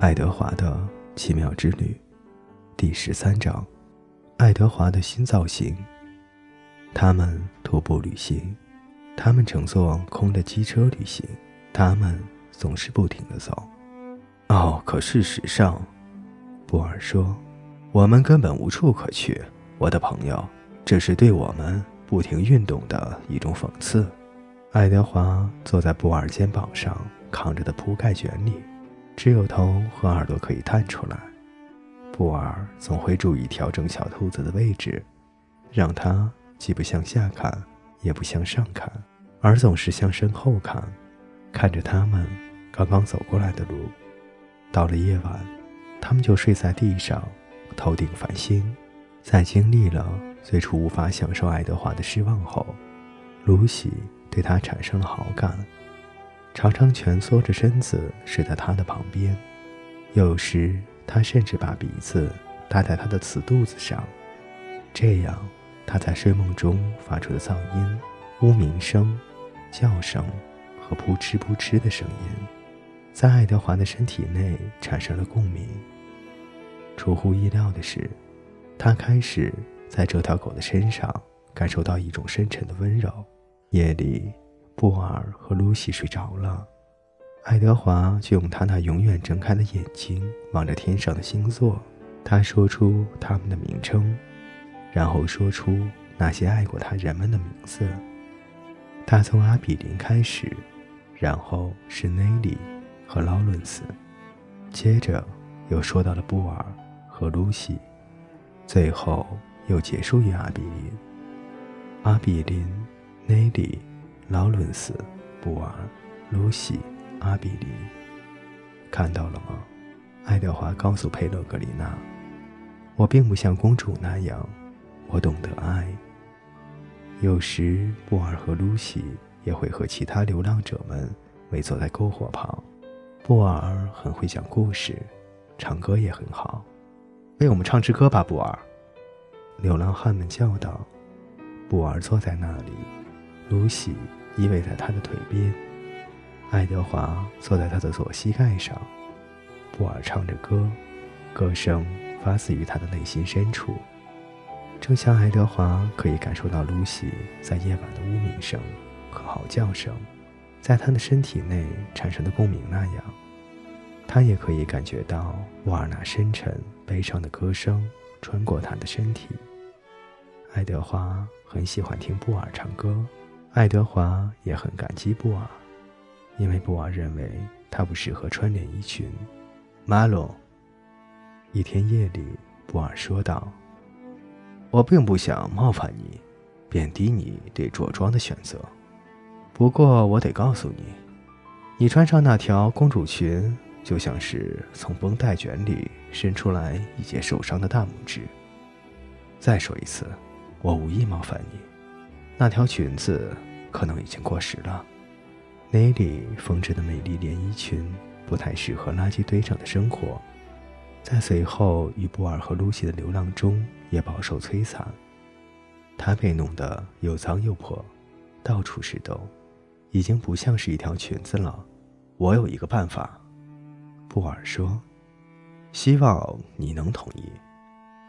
爱德华的奇妙之旅，第十三章：爱德华的新造型。他们徒步旅行，他们乘坐空的机车旅行，他们总是不停地走。哦，可事实上，布尔说，我们根本无处可去，我的朋友，这是对我们不停运动的一种讽刺。爱德华坐在布尔肩膀上扛着的铺盖卷里，只有头和耳朵可以探出来。布尔总会注意调整小兔子的位置，让它既不向下看，也不向上看，而总是向身后看，看着他们刚刚走过来的路。到了夜晚，他们就睡在地上，头顶繁星。在经历了最初无法享受爱德华的失望后，露西对他产生了好感，常常蜷缩着身子睡在他的旁边。有时，他甚至把鼻子搭在他的瓷肚子上，这样他在睡梦中发出的噪音、呜鸣声、叫声和扑哧扑哧的声音。在爱德华的身体内产生了共鸣。出乎意料的是，他开始在这条狗的身上感受到一种深沉的温柔。夜里，布尔和露西睡着了，爱德华就用他那永远睁开的眼睛望着天上的星座。他说出他们的名称，然后说出那些爱过他人们的名字。他从阿比林开始，然后是内里。和劳伦斯，接着又说到了布尔和露西，最后又结束于阿比林。阿比林、内里、劳伦斯、布尔、露西、阿比林，看到了吗？爱德华告诉佩洛格里娜：“我并不像公主那样，我懂得爱。有时，布尔和露西也会和其他流浪者们围坐在篝火旁。”布尔很会讲故事，唱歌也很好。为我们唱支歌吧，布尔。流浪汉们叫道。布尔坐在那里，露西依偎在他的腿边，爱德华坐在他的左膝盖上。布尔唱着歌，歌声发自于他的内心深处，正像爱德华可以感受到露西在夜晚的呜鸣声和嚎叫声。在他的身体内产生的共鸣那样，他也可以感觉到瓦尔纳深沉悲伤的歌声穿过他的身体。爱德华很喜欢听布尔唱歌，爱德华也很感激布尔，因为布尔认为他不适合穿连衣裙。马龙，一天夜里，布尔说道：“我并不想冒犯你，贬低你对着装的选择。”不过我得告诉你，你穿上那条公主裙，就像是从绷带卷里伸出来一截受伤的大拇指。再说一次，我无意冒犯你，那条裙子可能已经过时了。内里缝制的美丽连衣裙不太适合垃圾堆上的生活，在随后与布尔和露西的流浪中也饱受摧残。它被弄得又脏又破，到处是洞。已经不像是一条裙子了。我有一个办法，布尔说：“希望你能同意。”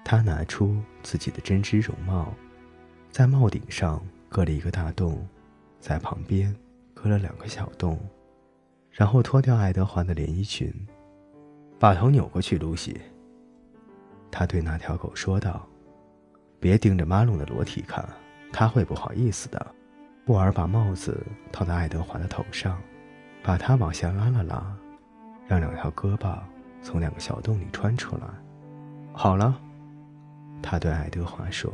他拿出自己的针织绒帽，在帽顶上割了一个大洞，在旁边割了两个小洞，然后脱掉爱德华的连衣裙，把头扭过去，露西。他对那条狗说道：“别盯着马龙的裸体看，他会不好意思的。”布尔把帽子套在爱德华的头上，把他往下拉了拉，让两条胳膊从两个小洞里穿出来。好了，他对爱德华说：“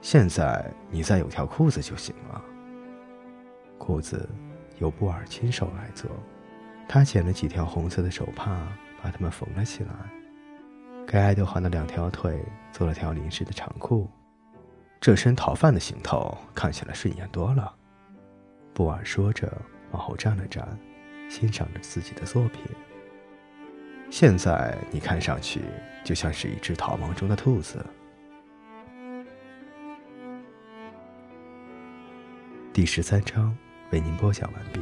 现在你再有条裤子就行了。”裤子由布尔亲手来做，他剪了几条红色的手帕，把它们缝了起来，给爱德华的两条腿做了条临时的长裤。这身逃犯的行头看起来顺眼多了，布尔说着，往后站了站，欣赏着自己的作品。现在你看上去就像是一只逃亡中的兔子。第十三章为您播讲完毕，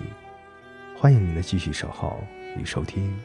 欢迎您的继续守候与收听。